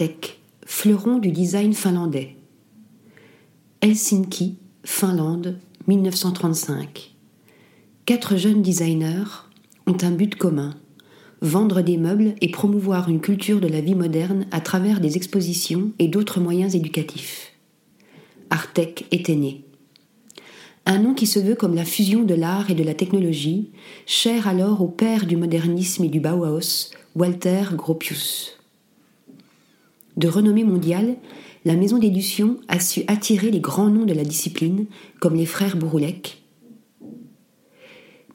Artek, fleuron du design finlandais. Helsinki, Finlande, 1935. Quatre jeunes designers ont un but commun vendre des meubles et promouvoir une culture de la vie moderne à travers des expositions et d'autres moyens éducatifs. Artec était né. Un nom qui se veut comme la fusion de l'art et de la technologie, cher alors au père du modernisme et du Bauhaus, Walter Gropius. De renommée mondiale, la maison d'édition a su attirer les grands noms de la discipline, comme les frères Bouroulec.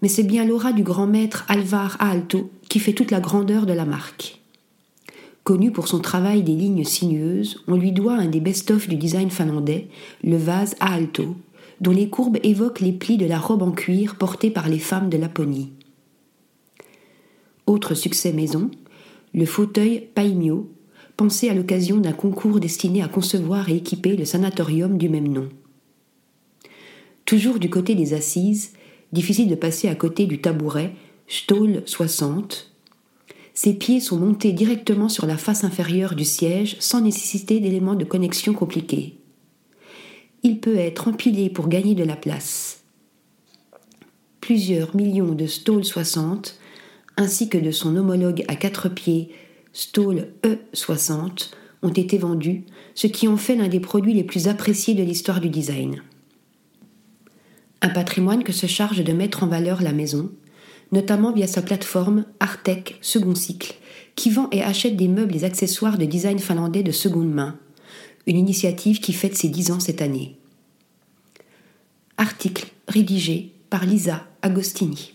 Mais c'est bien l'aura du grand maître Alvar Aalto qui fait toute la grandeur de la marque. Connu pour son travail des lignes sinueuses, on lui doit un des best-of du design finlandais, le vase Aalto, dont les courbes évoquent les plis de la robe en cuir portée par les femmes de Laponie. Autre succès maison, le fauteuil Paimio, pensé à l'occasion d'un concours destiné à concevoir et équiper le sanatorium du même nom. Toujours du côté des assises, difficile de passer à côté du tabouret Stoll 60. Ses pieds sont montés directement sur la face inférieure du siège sans nécessiter d'éléments de connexion compliqués il peut être empilé pour gagner de la place. Plusieurs millions de Stall 60, ainsi que de son homologue à quatre pieds Stall E60, ont été vendus, ce qui en fait l'un des produits les plus appréciés de l'histoire du design. Un patrimoine que se charge de mettre en valeur la maison, notamment via sa plateforme Artec Second Cycle, qui vend et achète des meubles et accessoires de design finlandais de seconde main, une initiative qui fête ses dix ans cette année. Article rédigé par Lisa Agostini.